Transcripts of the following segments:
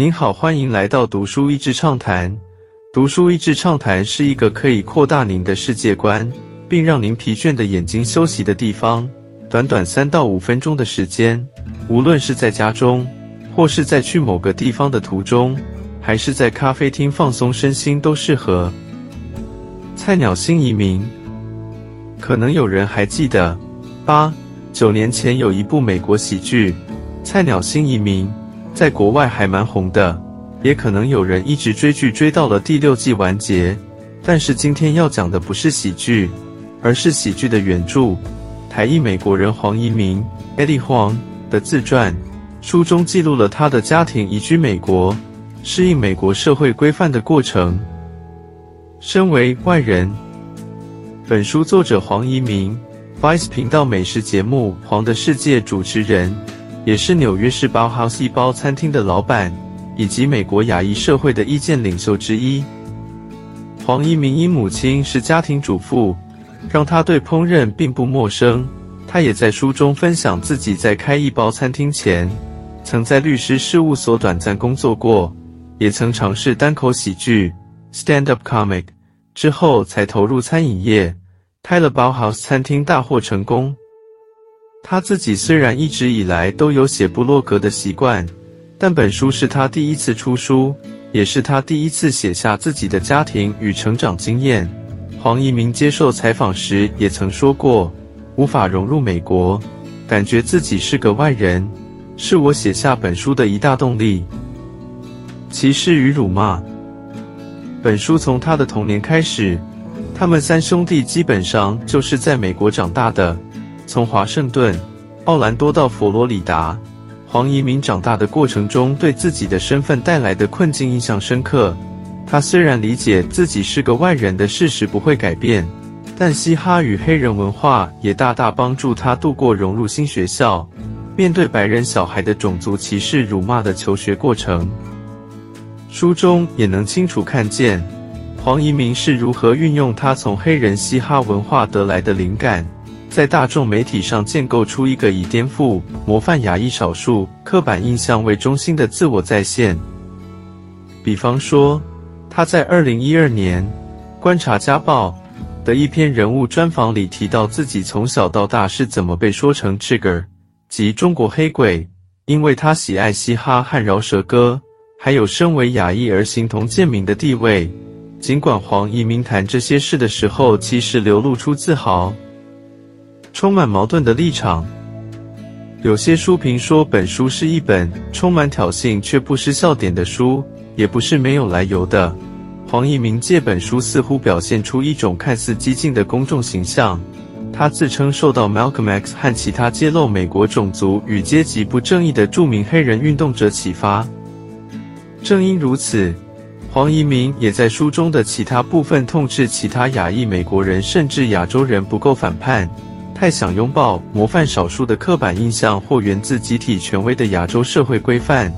您好，欢迎来到读书益智畅谈。读书益智畅谈是一个可以扩大您的世界观，并让您疲倦的眼睛休息的地方。短短三到五分钟的时间，无论是在家中，或是在去某个地方的途中，还是在咖啡厅放松身心，都适合。菜鸟新移民，可能有人还记得，八九年前有一部美国喜剧《菜鸟新移民》。在国外还蛮红的，也可能有人一直追剧追到了第六季完结。但是今天要讲的不是喜剧，而是喜剧的原著——台裔美国人黄移民 Eddie Huang 的自传。书中记录了他的家庭移居美国、适应美国社会规范的过程。身为外人，本书作者黄移民，Vice 频道美食节目《黄的世界》主持人。也是纽约市包 House 一包餐厅的老板，以及美国亚裔社会的意见领袖之一。黄一鸣因母亲是家庭主妇，让他对烹饪并不陌生。他也在书中分享自己在开一包餐厅前，曾在律师事务所短暂工作过，也曾尝试单口喜剧 （stand up comic），之后才投入餐饮业，开了包 House 餐厅，大获成功。他自己虽然一直以来都有写部落格的习惯，但本书是他第一次出书，也是他第一次写下自己的家庭与成长经验。黄一鸣接受采访时也曾说过：“无法融入美国，感觉自己是个外人，是我写下本书的一大动力。”歧视与辱骂。本书从他的童年开始，他们三兄弟基本上就是在美国长大的。从华盛顿、奥兰多到佛罗里达，黄移民长大的过程中，对自己的身份带来的困境印象深刻。他虽然理解自己是个外人的事实不会改变，但嘻哈与黑人文化也大大帮助他度过融入新学校、面对白人小孩的种族歧视、辱骂的求学过程。书中也能清楚看见黄移民是如何运用他从黑人嘻哈文化得来的灵感。在大众媒体上建构出一个以颠覆模范亚裔少数刻板印象为中心的自我再现。比方说，他在二零一二年《观察家报》的一篇人物专访里提到，自己从小到大是怎么被说成 “chigger” 即中国黑鬼，因为他喜爱嘻哈和饶舌歌，还有身为亚裔而形同贱民的地位。尽管黄移民谈这些事的时候，其实流露出自豪。充满矛盾的立场。有些书评说本书是一本充满挑衅却不失笑点的书，也不是没有来由的。黄一鸣借本书似乎表现出一种看似激进的公众形象。他自称受到 Malcolm X 和其他揭露美国种族与阶级不正义的著名黑人运动者启发。正因如此，黄一鸣也在书中的其他部分痛斥其他亚裔美国人甚至亚洲人不够反叛。太想拥抱模范少数的刻板印象，或源自集体权威的亚洲社会规范，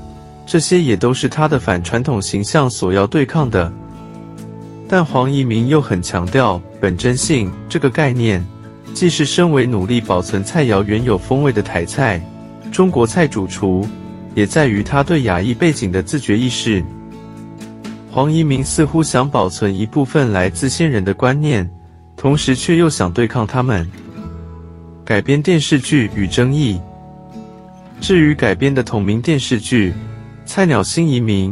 这些也都是他的反传统形象所要对抗的。但黄一鸣又很强调本真性这个概念，既是身为努力保存菜肴原有风味的台菜中国菜主厨，也在于他对亚裔背景的自觉意识。黄一鸣似乎想保存一部分来自先人的观念，同时却又想对抗他们。改编电视剧与争议。至于改编的同名电视剧《菜鸟新移民》，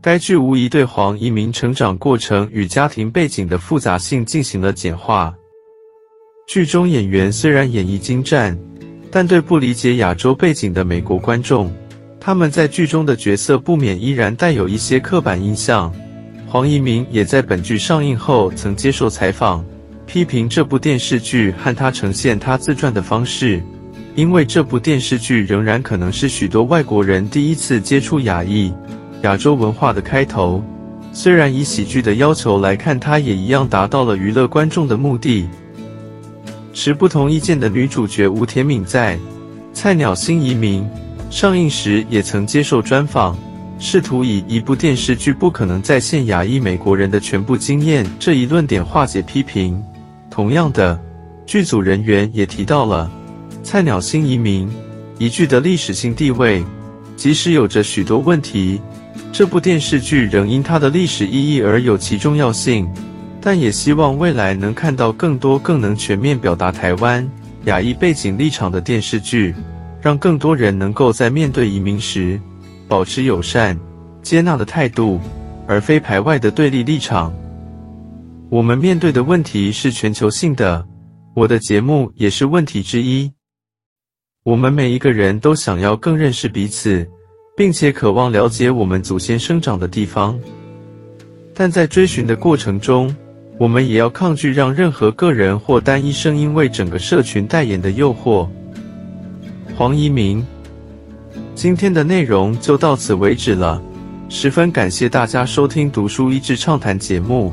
该剧无疑对黄移民成长过程与家庭背景的复杂性进行了简化。剧中演员虽然演绎精湛，但对不理解亚洲背景的美国观众，他们在剧中的角色不免依然带有一些刻板印象。黄移民也在本剧上映后曾接受采访。批评这部电视剧和他呈现他自传的方式，因为这部电视剧仍然可能是许多外国人第一次接触亚裔、亚洲文化的开头。虽然以喜剧的要求来看，它也一样达到了娱乐观众的目的。持不同意见的女主角吴甜敏在《菜鸟新移民》上映时也曾接受专访，试图以一部电视剧不可能再现亚裔美国人的全部经验这一论点化解批评。同样的，剧组人员也提到了《菜鸟新移民》一剧的历史性地位，即使有着许多问题，这部电视剧仍因它的历史意义而有其重要性，但也希望未来能看到更多更能全面表达台湾亚裔背景立场的电视剧，让更多人能够在面对移民时保持友善、接纳的态度，而非排外的对立立场。我们面对的问题是全球性的，我的节目也是问题之一。我们每一个人都想要更认识彼此，并且渴望了解我们祖先生长的地方，但在追寻的过程中，我们也要抗拒让任何个人或单一声音为整个社群代言的诱惑。黄一鸣，今天的内容就到此为止了，十分感谢大家收听《读书益智畅谈》节目。